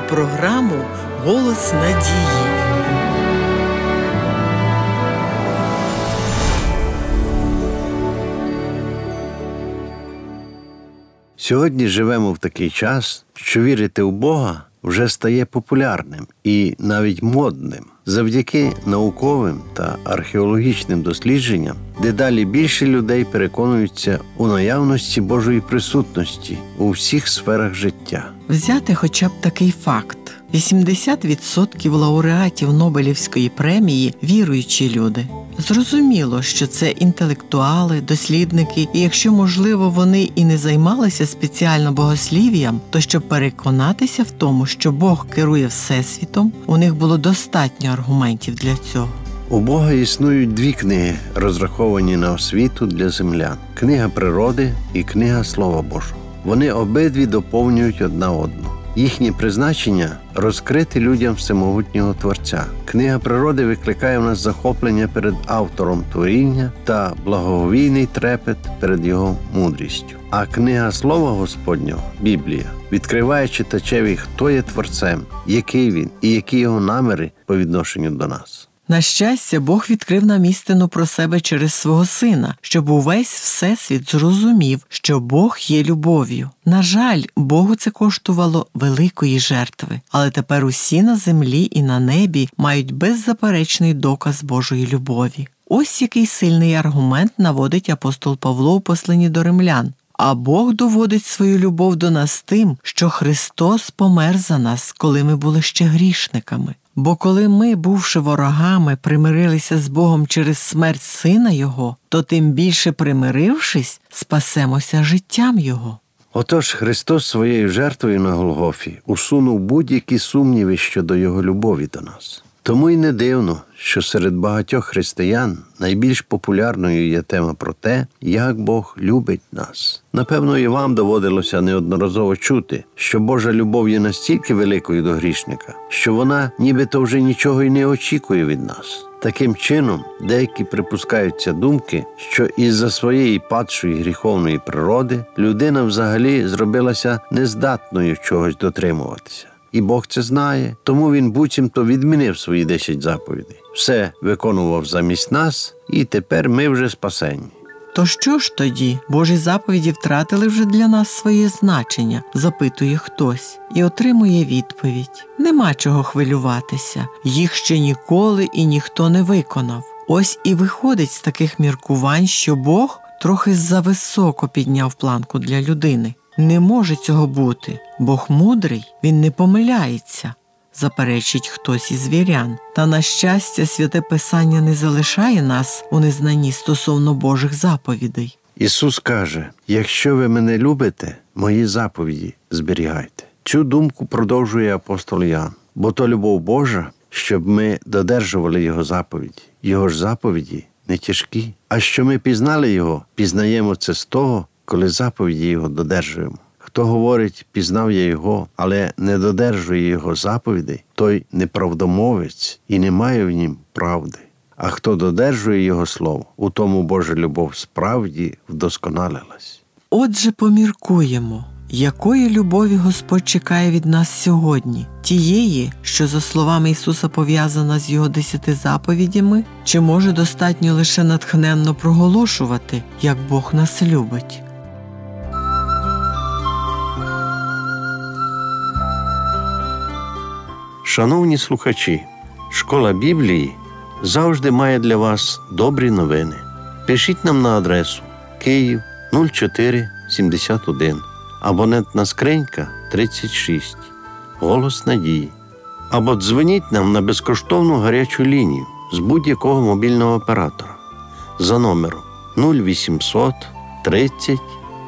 програму Голос надії. Сьогодні живемо в такий час, що вірити в Бога вже стає популярним і навіть модним. Завдяки науковим та археологічним дослідженням дедалі більше людей переконуються у наявності Божої присутності у всіх сферах життя. Взяти хоча б такий факт: 80% лауреатів Нобелівської премії віруючі люди. Зрозуміло, що це інтелектуали, дослідники, і якщо можливо вони і не займалися спеціально богослів'ям, то щоб переконатися в тому, що Бог керує всесвітом, у них було достатньо аргументів для цього. У Бога існують дві книги, розраховані на освіту для землян: книга природи і книга Слова Божого. Вони обидві доповнюють одна одну. Їхнє призначення розкрити людям всемогутнього Творця. Книга природи викликає в нас захоплення перед автором творіння та благовійний трепет перед його мудрістю. А книга Слова Господнього, Біблія, відкриває читачеві, хто є творцем, який він і які його наміри по відношенню до нас. На щастя, Бог відкрив нам істину про себе через свого сина, щоб увесь всесвіт зрозумів, що Бог є любов'ю. На жаль, Богу це коштувало великої жертви, але тепер усі на землі і на небі мають беззаперечний доказ Божої любові. Ось який сильний аргумент наводить апостол Павло у посланні до римлян. А Бог доводить свою любов до нас тим, що Христос помер за нас, коли ми були ще грішниками. Бо коли ми, бувши ворогами, примирилися з Богом через смерть Сина Його, то тим більше примирившись, спасемося життям Його. Отож Христос своєю жертвою на Голгофі усунув будь-які сумніви щодо Його любові до нас. Тому й не дивно, що серед багатьох християн найбільш популярною є тема про те, як Бог любить нас. Напевно, і вам доводилося неодноразово чути, що Божа любов є настільки великою до грішника, що вона нібито вже нічого й не очікує від нас. Таким чином, деякі припускаються думки, що із-за своєї падшої гріховної природи людина взагалі зробилася нездатною чогось дотримуватися і Бог це знає, тому він буцімто відмінив свої десять заповідей. Все виконував замість нас, і тепер ми вже спасені. То що ж тоді? Божі заповіді втратили вже для нас своє значення, запитує хтось, і отримує відповідь: нема чого хвилюватися, їх ще ніколи і ніхто не виконав. Ось і виходить з таких міркувань, що Бог трохи зависоко підняв планку для людини. Не може цього бути. Бог мудрий, він не помиляється, заперечить хтось із вірян. Та, на щастя, святе Писання не залишає нас у незнанні стосовно Божих заповідей. Ісус каже: якщо ви мене любите, мої заповіді зберігайте. Цю думку продовжує апостол Ян, бо то любов Божа, щоб ми додержували Його заповіді. Його ж заповіді не тяжкі. А що ми пізнали Його, пізнаємо це з того, коли заповіді Його додержуємо. Хто говорить, пізнав я його, але не додержує його заповідей, той неправдомовець і не має в нім правди. А хто додержує його слово, у тому Божа любов справді вдосконалилась. Отже, поміркуємо, якої любові Господь чекає від нас сьогодні, тієї, що, за словами Ісуса, пов'язана з Його десяти заповідями, чи може достатньо лише натхненно проголошувати, як Бог нас любить. Шановні слухачі, школа Біблії завжди має для вас добрі новини. Пишіть нам на адресу Київ 0471, абонентна скринька 36, Голос Надії. Або дзвоніть нам на безкоштовну гарячу лінію з будь-якого мобільного оператора за номером 0800 30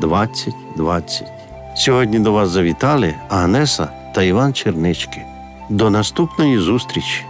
20 20. Сьогодні до вас завітали Агнеса та Іван Чернички. До наступної зустрічі!